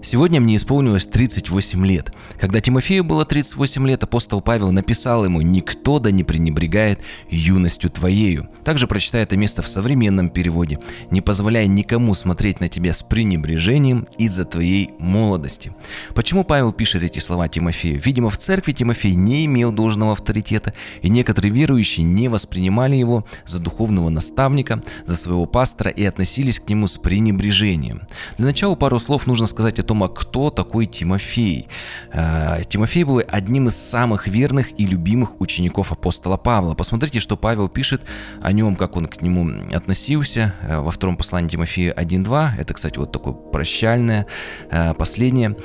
Сегодня мне исполнилось 38 лет. Когда Тимофею было 38 лет, апостол Павел написал ему «Никто да не пренебрегает юностью твоею». Также прочитай это место в современном переводе. «Не позволяй никому смотреть на тебя с пренебрежением из-за твоей молодости». Почему Павел пишет эти слова Тимофею? Видимо, в церкви Тимофей не имел должного авторитета, и некоторые верующие не воспринимали его за духовного наставника, за своего пастора и относились к нему с пренебрежением. Для начала пару слов нужно сказать о том, а кто такой Тимофей. Э, Тимофей был одним из самых верных и любимых учеников апостола Павла. Посмотрите, что Павел пишет о нем, как он к нему относился э, во втором послании Тимофея 1.2. Это, кстати, вот такое прощальное э, последнее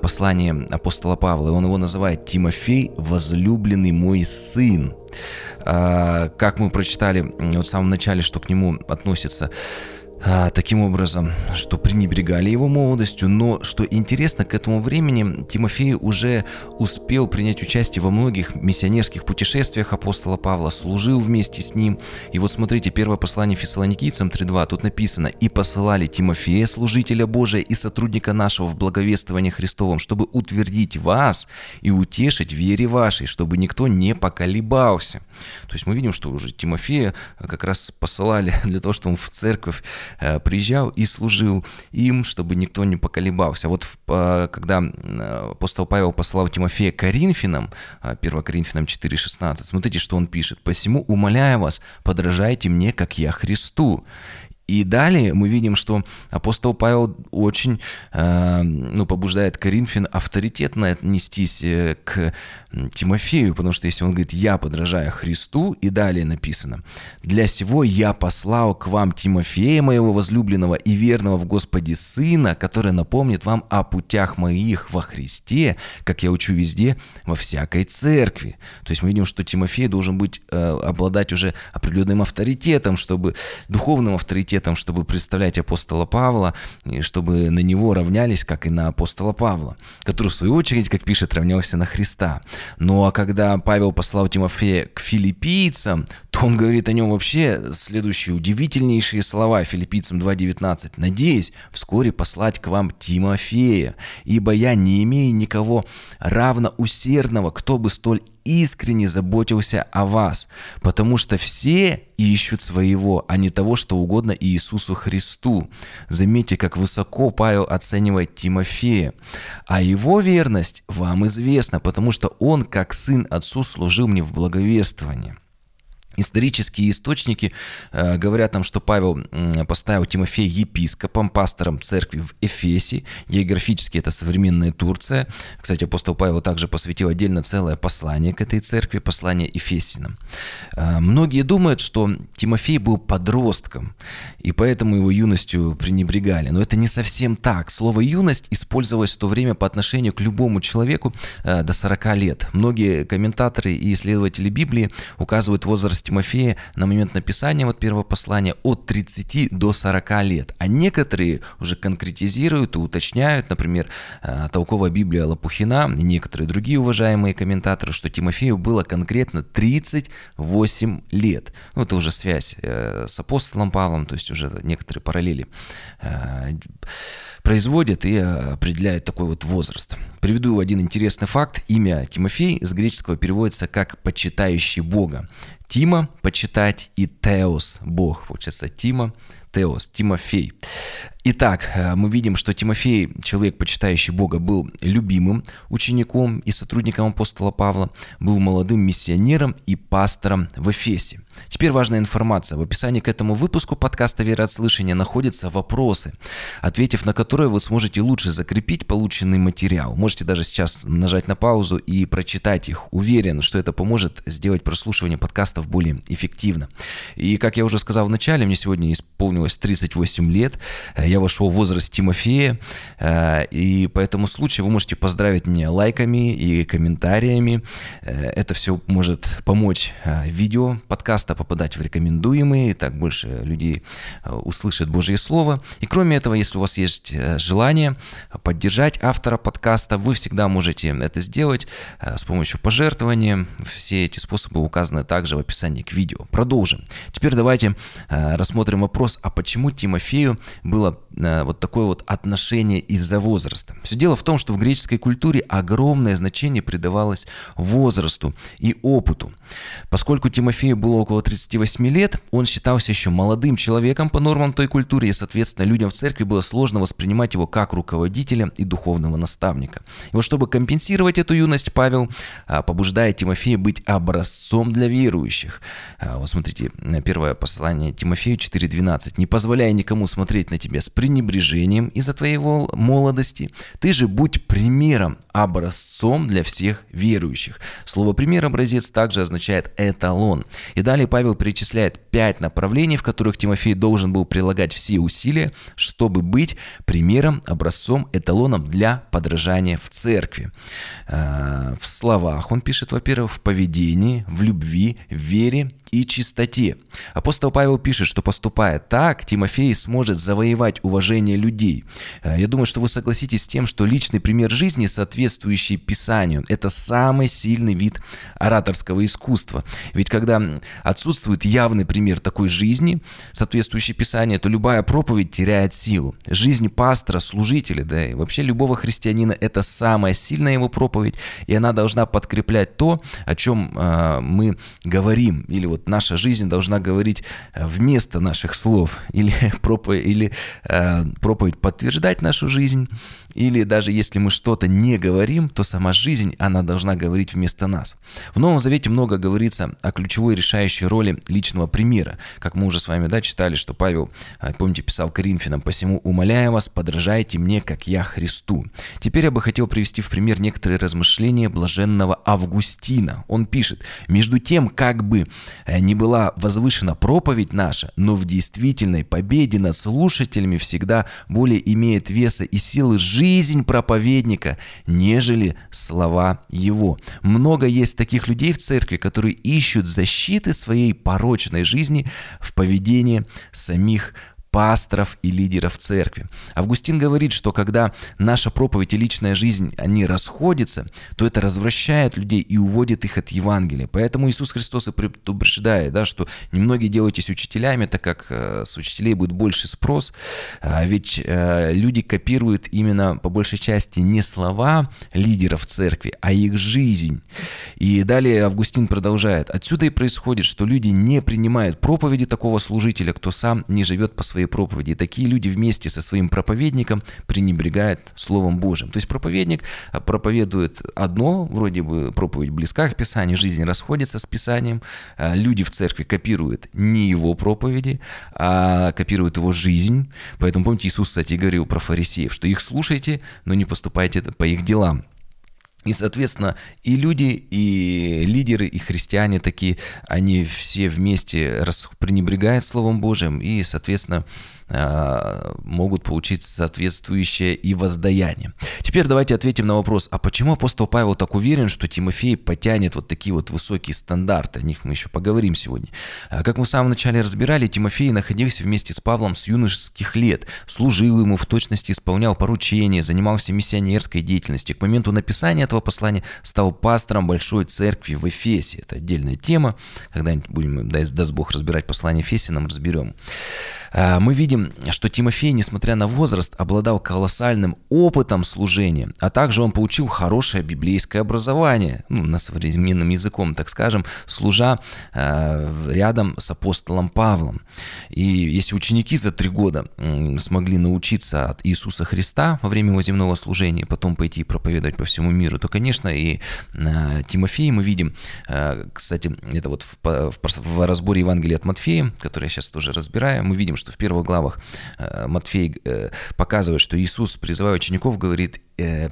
послание апостола Павла. И он его называет «Тимофей, возлюбленный мой сын». Как мы прочитали в самом начале, что к нему относится а, таким образом, что пренебрегали его молодостью, но, что интересно, к этому времени Тимофей уже успел принять участие во многих миссионерских путешествиях апостола Павла, служил вместе с ним. И вот смотрите, первое послание фессалоникийцам 3.2, тут написано «И посылали Тимофея, служителя Божия и сотрудника нашего в благовествовании Христовом, чтобы утвердить вас и утешить вере вашей, чтобы никто не поколебался». То есть мы видим, что уже Тимофея как раз посылали для того, чтобы он в церковь приезжал и служил им, чтобы никто не поколебался. Вот когда апостол Павел послал Тимофея Коринфянам, 1 э, Коринфянам 4,16, смотрите, что он пишет. «Посему умоляю вас, подражайте мне, как я Христу». И далее мы видим, что апостол Павел очень э, ну, побуждает Коринфян авторитетно отнестись э, к Тимофею, потому что если он говорит «я подражаю Христу», и далее написано «Для сего я послал к вам Тимофея, моего возлюбленного и верного в Господе Сына, который напомнит вам о путях моих во Христе, как я учу везде, во всякой церкви». То есть мы видим, что Тимофей должен быть, э, обладать уже определенным авторитетом, чтобы духовным авторитетом, чтобы представлять апостола Павла, и чтобы на него равнялись, как и на апостола Павла, который, в свою очередь, как пишет, равнялся на Христа. Ну а когда Павел послал Тимофея к филиппийцам, то он говорит о нем вообще следующие удивительнейшие слова филиппийцам 2.19. «Надеюсь вскоре послать к вам Тимофея, ибо я не имею никого равно усердного, кто бы столь искренне заботился о вас, потому что все ищут своего, а не того, что угодно Иисусу Христу. Заметьте, как высоко Павел оценивает Тимофея. А его верность вам известна, потому что он, как сын отцу, служил мне в благовествовании. Исторические источники э, говорят нам, что Павел э, поставил Тимофея епископом, пастором церкви в Эфесе. Географически это современная Турция. Кстати, апостол Павел также посвятил отдельно целое послание к этой церкви, послание Ефесинам. Э, многие думают, что Тимофей был подростком, и поэтому его юностью пренебрегали. Но это не совсем так. Слово «юность» использовалось в то время по отношению к любому человеку э, до 40 лет. Многие комментаторы и исследователи Библии указывают возраст Тимофея на момент написания вот первого послания от 30 до 40 лет. А некоторые уже конкретизируют и уточняют, например, э, толковая Библия Лопухина и некоторые другие уважаемые комментаторы, что Тимофею было конкретно 38 лет. Ну, это уже связь э, с апостолом Павлом, то есть уже некоторые параллели э, производят и определяют такой вот возраст. Приведу один интересный факт. Имя Тимофей с греческого переводится как «почитающий Бога». Тима почитать и Теос, Бог, получается Тима, Теос, Тимофей. Итак, э, мы видим, что Тимофей, человек, почитающий Бога, был любимым учеником и сотрудником апостола Павла, был молодым миссионером и пастором в Эфесе. Теперь важная информация. В описании к этому выпуску подкаста «Вера от слышания» находятся вопросы, ответив на которые вы сможете лучше закрепить полученный материал. Можете даже сейчас нажать на паузу и прочитать их. Уверен, что это поможет сделать прослушивание подкастов более эффективно. И, как я уже сказал в начале, мне сегодня исполнилось 38 лет я вошел в возраст Тимофея, э, и по этому случаю вы можете поздравить меня лайками и комментариями. Э, это все может помочь э, видео подкаста попадать в рекомендуемые, так больше людей услышат Божье Слово. И кроме этого, если у вас есть желание поддержать автора подкаста, вы всегда можете это сделать с помощью пожертвования. Все эти способы указаны также в описании к видео. Продолжим. Теперь давайте рассмотрим вопрос о почему Тимофею было э, вот такое вот отношение из-за возраста. Все дело в том, что в греческой культуре огромное значение придавалось возрасту и опыту. Поскольку Тимофею было около 38 лет, он считался еще молодым человеком по нормам той культуры, и, соответственно, людям в церкви было сложно воспринимать его как руководителя и духовного наставника. И вот чтобы компенсировать эту юность, Павел а, побуждает Тимофея быть образцом для верующих. А, вот смотрите, первое послание Тимофею 4.12. «Не позволяй никому смотреть на тебя с пренебрежением из-за твоей молодости. Ты же будь примером, образцом для всех верующих». Слово «пример», «образец» также означает «эталон». И далее Павел перечисляет пять направлений, в которых Тимофей должен был прилагать все усилия, чтобы быть примером, образцом, эталоном для подражания в церкви. А, в словах он пишет, во-первых, в поведении, в любви, в вере и чистоте. Апостол Павел пишет, что поступая так, Тимофей сможет завоевать уважение людей. Э, я думаю, что вы согласитесь с тем, что личный пример жизни, соответствующий Писанию, это самый сильный вид ораторского искусства. Ведь когда отсутствует явный пример такой жизни, соответствующий Писанию, то любая проповедь теряет силу. Жизнь пастора, служителя, да и вообще любого христианина – это самая сильная его проповедь, и она должна подкреплять то, о чем э, мы говорим, или вот наша жизнь должна говорить э, вместо наших слов, или проповедь, или, э, проповедь подтверждать нашу жизнь, или даже если мы что-то не говорим, то сама жизнь, она должна говорить вместо нас. В Новом Завете много говорится о ключевой решающей роли личного примера. Как мы уже с вами да, читали, что Павел, э, помните, писал Коринфянам, «Посему умоляю вас, подражайте мне, как я Христу». Теперь я бы хотел привести в пример некоторые размышления блаженного Августина. Он пишет, «Между тем, как бы э, не была возвышена проповедь наша, но в действительной победе над слушателями всегда более имеет веса и силы жизнь проповедника, нежели слова его. Много есть таких людей в церкви, которые ищут защиты своей порочной жизни в поведении самих пасторов и лидеров церкви. Августин говорит, что когда наша проповедь и личная жизнь, они расходятся, то это развращает людей и уводит их от Евангелия. Поэтому Иисус Христос и предупреждает, да, что немногие делайтесь учителями, так как э, с учителей будет больше спрос, а ведь э, люди копируют именно по большей части не слова лидеров церкви, а их жизнь. И далее Августин продолжает. Отсюда и происходит, что люди не принимают проповеди такого служителя, кто сам не живет по своей своей проповеди. И такие люди вместе со своим проповедником пренебрегают Словом Божьим. То есть проповедник а, проповедует одно, вроде бы проповедь близка к Писанию, жизнь расходится с Писанием, а, люди в церкви копируют не его проповеди, а копируют его жизнь. Поэтому, помните, Иисус, кстати, говорил про фарисеев, что их слушайте, но не поступайте по их делам. И, соответственно, и люди, и лидеры, и христиане такие, они все вместе пренебрегают Словом Божьим, и, соответственно, могут получить соответствующее и воздаяние. Теперь давайте ответим на вопрос, а почему апостол Павел так уверен, что Тимофей потянет вот такие вот высокие стандарты? О них мы еще поговорим сегодня. Э, как мы в самом начале разбирали, Тимофей находился вместе с Павлом с юношеских лет, служил ему, в точности исполнял поручения, занимался миссионерской деятельностью. К моменту написания этого послания стал пастором большой церкви в Эфесе. Это отдельная тема. Когда-нибудь будем, даст Бог, разбирать послание Эфесиным, разберем. Э, мы видим, что Тимофей, несмотря на возраст, обладал колоссальным опытом служения, а также он получил хорошее библейское образование, ну, на современным языком, так скажем, служа э, рядом с апостолом Павлом. И если ученики за три года смогли научиться от Иисуса Христа во время его земного служения, потом пойти проповедовать по всему миру, то, конечно, и э, Тимофей мы видим, кстати, это вот в, в, в разборе Евангелия от Матфея, который я сейчас тоже разбираю, мы видим, что в первых главах э, Матфей э, показывает, что Иисус, призывая учеников, говорит,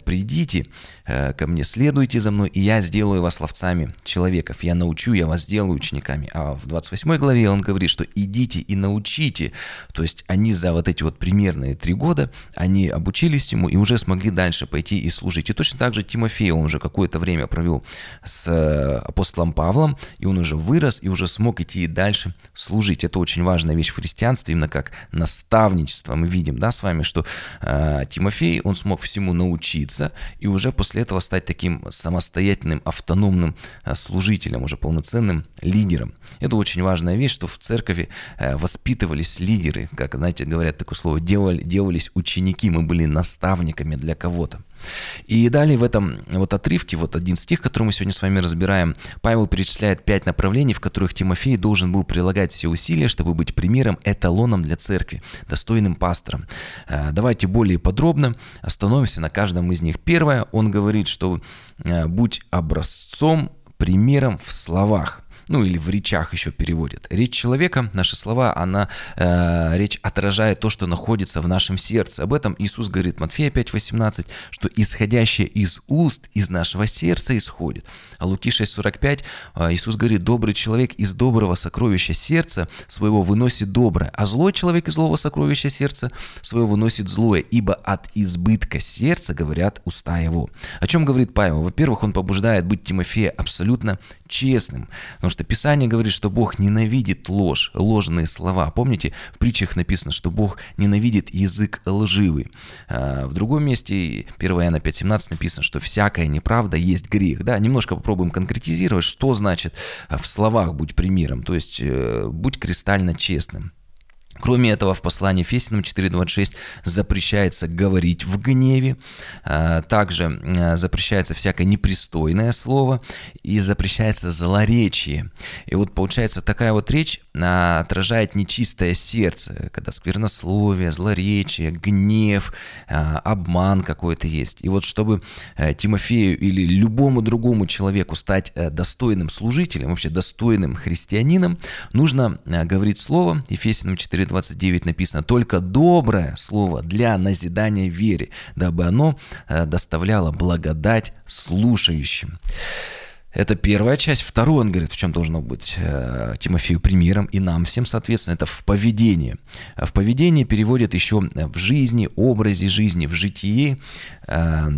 придите э, ко мне, следуйте за мной, и я сделаю вас ловцами человеков, я научу, я вас сделаю учениками. А в 28 главе он говорит, что идите и научите. То есть они за вот эти вот примерные три года, они обучились ему и уже смогли дальше пойти и служить. И точно так же Тимофей, он уже какое-то время провел с э, апостолом Павлом, и он уже вырос и уже смог идти и дальше служить. Это очень важная вещь в христианстве, именно как наставничество. Мы видим, да, с вами, что э, Тимофей, он смог всему научиться научиться и уже после этого стать таким самостоятельным, автономным э, служителем, уже полноценным лидером. Это очень важная вещь, что в церкви э, воспитывались лидеры, как, знаете, говорят такое слово, делали, делались ученики, мы были наставниками для кого-то. И далее в этом вот отрывке, вот один стих, который мы сегодня с вами разбираем, Павел перечисляет пять направлений, в которых Тимофей должен был прилагать все усилия, чтобы быть примером, эталоном для церкви, достойным пастором. Э, давайте более подробно остановимся на каждом из них. Первое, он говорит, что э, будь образцом, примером в словах ну или в речах еще переводят. Речь человека, наши слова, она, э, речь отражает то, что находится в нашем сердце. Об этом Иисус говорит Матфея 5:18, что исходящее из уст, из нашего сердца исходит. А Луки 6:45 э, Иисус говорит, добрый человек из доброго сокровища сердца своего выносит доброе, а злой человек из злого сокровища сердца своего выносит злое, ибо от избытка сердца говорят уста его. О чем говорит Павел? Во-первых, он побуждает быть Тимофея абсолютно честным, потому что что Писание говорит, что Бог ненавидит ложь, ложные слова. Помните, в притчах написано, что Бог ненавидит язык лживый. А, в другом месте, 1 Иоанна 5.17 написано, что всякая неправда есть грех. Да, немножко попробуем конкретизировать, что значит в словах «будь примером», то есть э, «будь кристально честным». Кроме этого, в послании Фесиным 4.26 запрещается говорить в гневе, а, также а, запрещается всякое непристойное слово и запрещается злоречие. И вот получается такая вот речь а, отражает нечистое сердце, когда сквернословие, злоречие, гнев, обман какой-то есть. И вот чтобы Тимофею или любому другому человеку стать достойным служителем, вообще достойным христианином, нужно говорить слово, Ефесиным 4 29 написано, только доброе слово для назидания вере, дабы оно э, доставляло благодать слушающим. Это первая часть. Второй, он говорит, в чем должно быть э, Тимофею примером, и нам всем, соответственно, это в поведении. В поведении переводят еще в жизни, образе жизни, в житии. Э,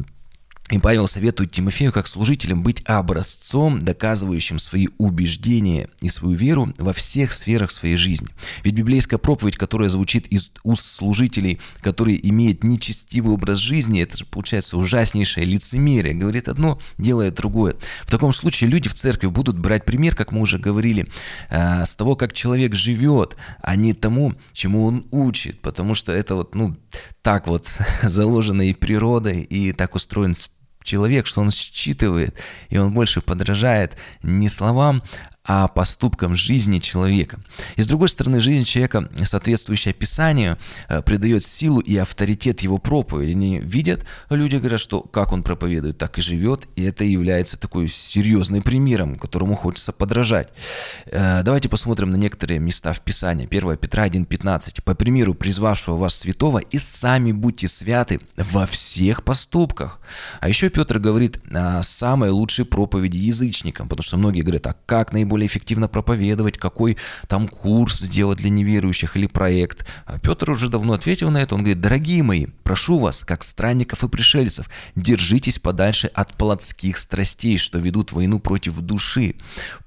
и Павел советует Тимофею как служителям быть образцом, доказывающим свои убеждения и свою веру во всех сферах своей жизни. Ведь библейская проповедь, которая звучит из уст служителей, которые имеют нечестивый образ жизни, это же получается ужаснейшее лицемерие. Говорит одно, делает другое. В таком случае люди в церкви будут брать пример, как мы уже говорили, э, с того, как человек живет, а не тому, чему он учит. Потому что это вот, ну, так вот заложено и природой, и так устроен человек, что он считывает, и он больше подражает не словам, а поступкам жизни человека. И с другой стороны, жизнь человека, соответствующая Писанию, э, придает силу и авторитет его проповеди. Они видят, люди говорят, что как он проповедует, так и живет, и это является такой серьезным примером, которому хочется подражать. Э, давайте посмотрим на некоторые места в Писании. 1 Петра 1,15. «По примеру призвавшего вас святого, и сами будьте святы во всех поступках». А еще Петр говорит о самой лучшей проповеди язычникам, потому что многие говорят, а как наиболее более эффективно проповедовать, какой там курс сделать для неверующих или проект. А Петр уже давно ответил на это. Он говорит, дорогие мои, прошу вас, как странников и пришельцев, держитесь подальше от плотских страстей, что ведут войну против души.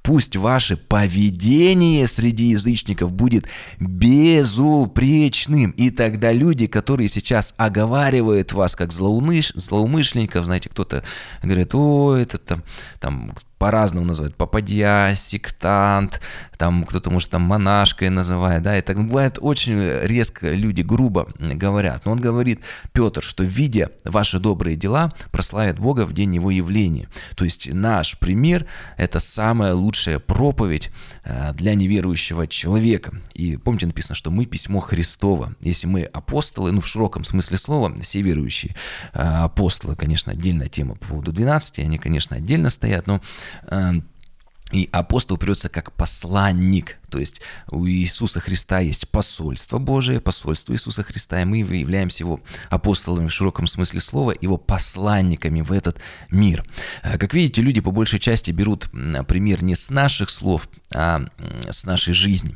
Пусть ваше поведение среди язычников будет безупречным. И тогда люди, которые сейчас оговаривают вас как злоумыш... злоумышленников, знаете, кто-то говорит, о, это там, там по-разному называют, попадья, сектант, там кто-то может там монашкой называет, да, и так бывает очень резко люди грубо говорят. Но он говорит, Петр, что видя ваши добрые дела, прославят Бога в день его явления. То есть наш пример – это самая лучшая проповедь э, для неверующего человека. И помните, написано, что мы письмо Христово. Если мы апостолы, ну в широком смысле слова, все верующие э, апостолы, конечно, отдельная тема по поводу 12, они, конечно, отдельно стоят, но и апостол берется как посланник, то есть у Иисуса Христа есть посольство Божие, посольство Иисуса Христа, и мы являемся его апостолами в широком смысле слова, его посланниками в этот мир. Э, как видите, люди по большей части берут пример не с наших слов, а с нашей жизни.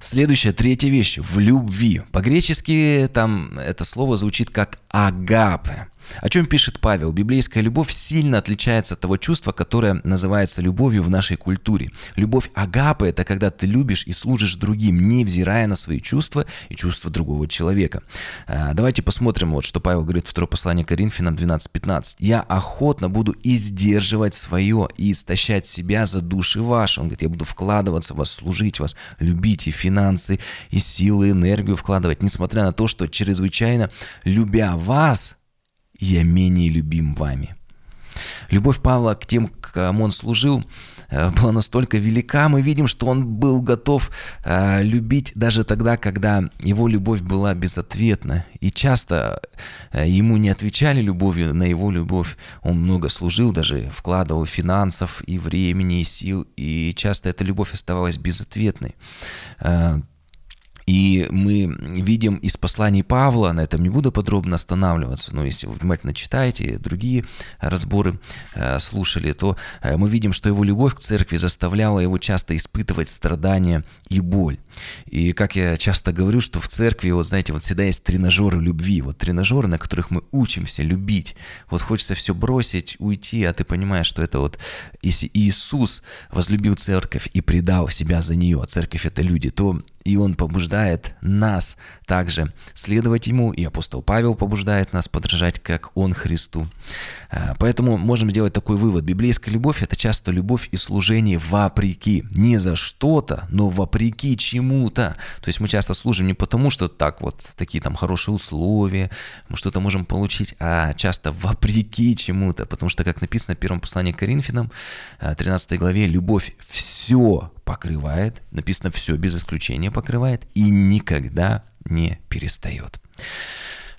Следующая, третья вещь – в любви. По-гречески там это слово звучит как «агапе». О чем пишет Павел? Библейская любовь сильно отличается от того чувства, которое называется любовью в нашей культуре. Любовь агапы – это когда ты любишь и служишь другим, невзирая на свои чувства и чувства другого человека. А, давайте посмотрим, вот, что Павел говорит в второе послание Коринфянам 12.15. «Я охотно буду издерживать свое и истощать себя за души ваши». Он говорит, я буду вкладываться в вас, служить вас, любить и финансы, и силы, энергию вкладывать, несмотря на то, что чрезвычайно любя вас, я менее любим вами. Любовь Павла к тем, кому он служил, э, была настолько велика, мы видим, что он был готов э, любить даже тогда, когда его любовь была безответна. И часто э, ему не отвечали любовью на его любовь. Он много служил, даже вкладывал финансов и времени, и сил, и часто эта любовь оставалась безответной. И мы видим из посланий Павла, на этом не буду подробно останавливаться, но если вы внимательно читаете, другие разборы э, слушали, то э, мы видим, что его любовь к церкви заставляла его часто испытывать страдания и боль. И как я часто говорю, что в церкви, вот знаете, вот всегда есть тренажеры любви, вот тренажеры, на которых мы учимся любить. Вот хочется все бросить, уйти, а ты понимаешь, что это вот, если Иисус возлюбил церковь и предал себя за нее, а церковь это люди, то и Он побуждает нас также следовать Ему, и апостол Павел побуждает нас подражать, как Он Христу. А, поэтому можем сделать такой вывод. Библейская любовь – это часто любовь и служение вопреки. Не за что-то, но вопреки чему-то. То есть мы часто служим не потому, что так вот такие там хорошие условия, мы что-то можем получить, а часто вопреки чему-то. Потому что, как написано в первом послании к Коринфянам, 13 а, главе, любовь все покрывает, написано все без исключения покрывает и никогда не перестает.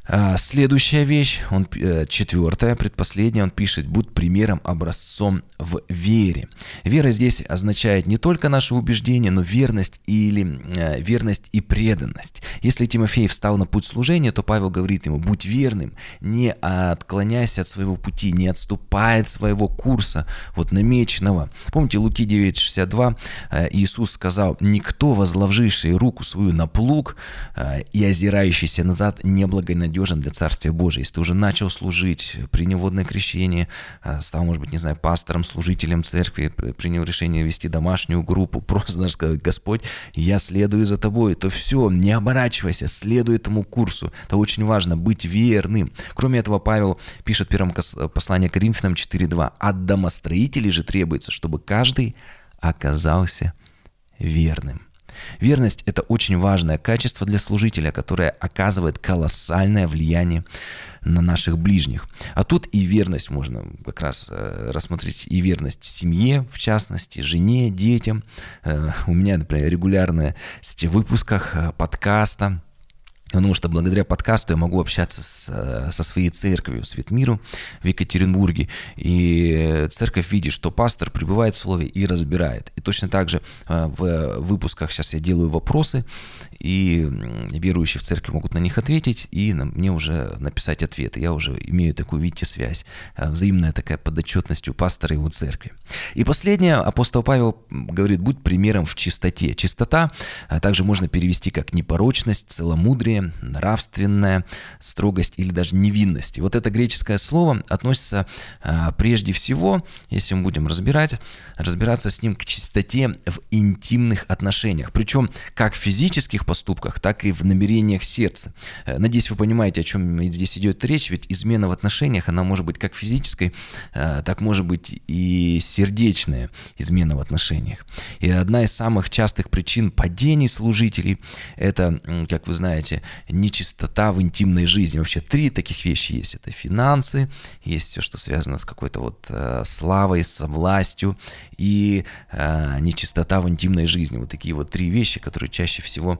А, следующая вещь, он, э, четвертая, предпоследняя, он пишет, будь примером, образцом в вере. Вера здесь означает не только наше убеждение, но верность или э, верность и преданность. Если Тимофей встал на путь служения, то Павел говорит ему, будь верным, не отклоняйся от своего пути, не отступай от своего курса, вот намеченного. Помните Луки 9,62, э, Иисус сказал, никто, возложивший руку свою на плуг и озирающийся назад, не благонадежен надежен для Царствия Божия. Если ты уже начал служить, принял водное крещение, а, стал, может быть, не знаю, пастором, служителем церкви, принял решение вести домашнюю группу, просто даже сказать, Господь, я следую за тобой, то все, не оборачивайся, следуй этому курсу. Это очень важно, быть верным. Кроме этого, Павел пишет в первом послании Коринфянам 4.2. От домостроителей же требуется, чтобы каждый оказался верным. Верность – это очень важное качество для служителя, которое оказывает колоссальное влияние на наших ближних. А тут и верность можно как раз э, рассмотреть, и верность семье, в частности, жене, детям. Э, у меня, например, регулярно в выпусках э, подкаста Потому что благодаря подкасту я могу общаться с, со своей церковью, Свет Миру в Екатеринбурге. И церковь видит, что пастор пребывает в слове и разбирает. И точно так же э, в выпусках сейчас я делаю вопросы, и верующие в церкви могут на них ответить, и мне уже написать ответы. Я уже имею такую, видите, связь, э, взаимная такая подотчетность у пастора и его церкви. И последнее, апостол Павел говорит, будь примером в чистоте. Чистота а также можно перевести как непорочность, целомудрие, нравственная строгость или даже невинность. И вот это греческое слово относится а, прежде всего, если мы будем разбирать, разбираться с ним к чистоте в интимных отношениях. Причем как физических поступках, так и в намерениях сердца. Э, надеюсь, вы понимаете, о чем здесь идет речь, ведь измена в отношениях, она может быть как физической, э, так может быть и сердечная измена в отношениях. И одна из самых частых причин падений служителей – это, как вы знаете, нечистота в интимной жизни. Вообще три таких вещи есть. Это финансы, есть все, что связано с какой-то вот э, славой, со властью и нечистота в интимной жизни. Вот такие вот три вещи, которые чаще всего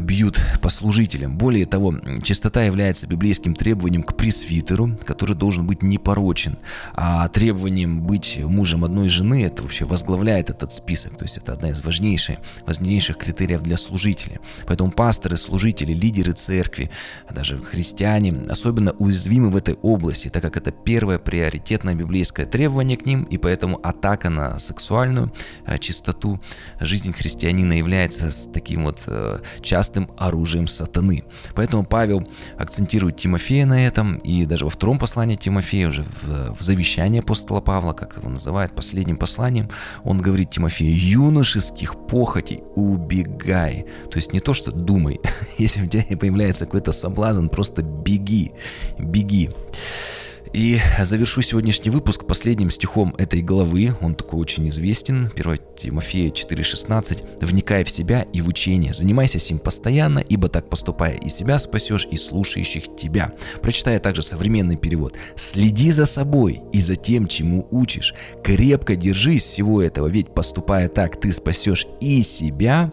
бьют по служителям. Более того, чистота является библейским требованием к пресвитеру, который должен быть непорочен. А требованием быть мужем одной жены, это вообще возглавляет этот список. То есть это одна из важнейших, важнейших критериев для служителя. Поэтому пасторы, служители, лидеры церкви, даже христиане особенно уязвимы в этой области, так как это первое приоритетное библейское требование к ним, и поэтому атака на сексуальную а, чистоту жизни христианина является с таким вот э, частым оружием сатаны. Поэтому Павел акцентирует Тимофея на этом, и даже во втором послании Тимофея, уже в, в завещании апостола Павла, как его называют, последним посланием, он говорит Тимофею, юношеских похотей убегай. То есть не то, что думай, если у тебя появляется какой-то соблазн, просто беги, беги. И завершу сегодняшний выпуск последним стихом этой главы. Он такой очень известен. 1 Тимофея 4,16. «Вникай в себя и в учение. Занимайся сим постоянно, ибо так поступая и себя спасешь, и слушающих тебя». Прочитая также современный перевод. «Следи за собой и за тем, чему учишь. Крепко держись всего этого, ведь поступая так, ты спасешь и себя,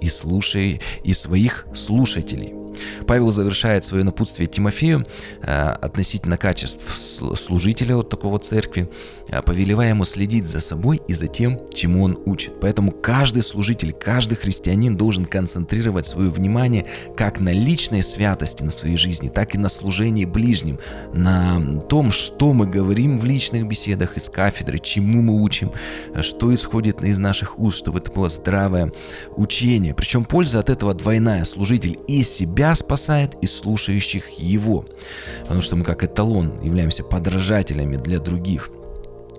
и слушай, и своих слушателей». Павел завершает свое напутствие Тимофею э, относительно качеств служителя вот такого церкви, э, повелевая ему следить за собой и за тем, чему он учит. Поэтому каждый служитель, каждый христианин должен концентрировать свое внимание как на личной святости на своей жизни, так и на служении ближним, на том, что мы говорим в личных беседах из кафедры, чему мы учим, э, что исходит из наших уст, чтобы это было здравое учение. Причем польза от этого двойная. Служитель и себя себя спасает и слушающих его. Потому что мы как эталон являемся подражателями для других.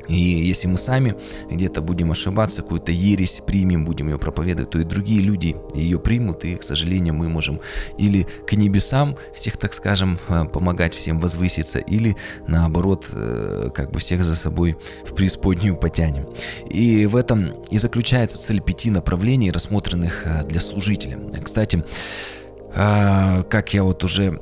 И если мы сами где-то будем ошибаться, какую-то ересь примем, будем ее проповедовать, то и другие люди ее примут, и, к сожалению, мы можем или к небесам всех, так скажем, э, помогать всем возвыситься, или наоборот, э, как бы всех за собой в преисподнюю потянем. И в этом и заключается цель пяти направлений, рассмотренных э, для служителя. Кстати, как я вот уже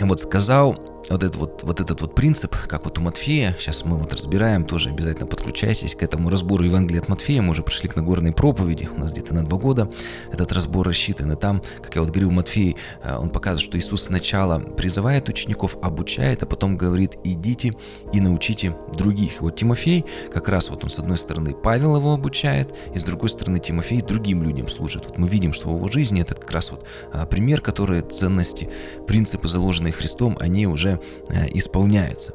вот сказал, вот этот вот, вот этот вот принцип, как вот у Матфея, сейчас мы вот разбираем, тоже обязательно подключайтесь к этому разбору Евангелия от Матфея, мы уже пришли к Нагорной проповеди, у нас где-то на два года этот разбор рассчитан, и там, как я вот говорил, Матфей, э, он показывает, что Иисус сначала призывает учеников, обучает, а потом говорит, идите и научите других. Вот Тимофей, как раз вот он с одной стороны Павел его обучает, и с другой стороны Тимофей другим людям служит. Вот мы видим, что в его жизни это как раз вот а, пример, который ценности, принципы, заложенные Христом, они уже Э, исполняется.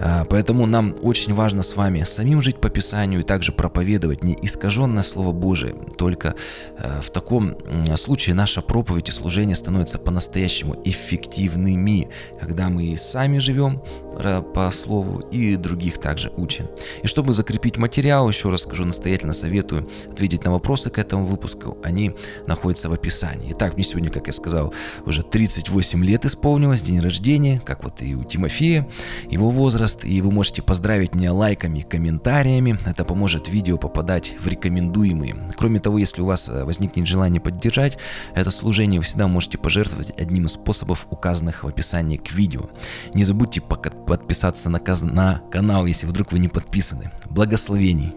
А, поэтому нам очень важно с вами самим жить по Писанию и также проповедовать не искаженное Слово Божие. Только э, в таком случае наша проповедь и служение становятся по-настоящему эффективными, когда мы и сами живем по Слову и других также учим. И чтобы закрепить материал, еще раз скажу, настоятельно советую ответить на вопросы к этому выпуску. Они находятся в описании. Итак, мне сегодня, как я сказал, уже 38 лет исполнилось, день рождения, как вот и у Тимофея, его возраст и вы можете поздравить меня лайками, комментариями. Это поможет видео попадать в рекомендуемые. Кроме того, если у вас э, возникнет желание поддержать это служение, вы всегда можете пожертвовать одним из способов, указанных в описании к видео. Не забудьте подписаться на канал, если вдруг вы не подписаны. Благословений!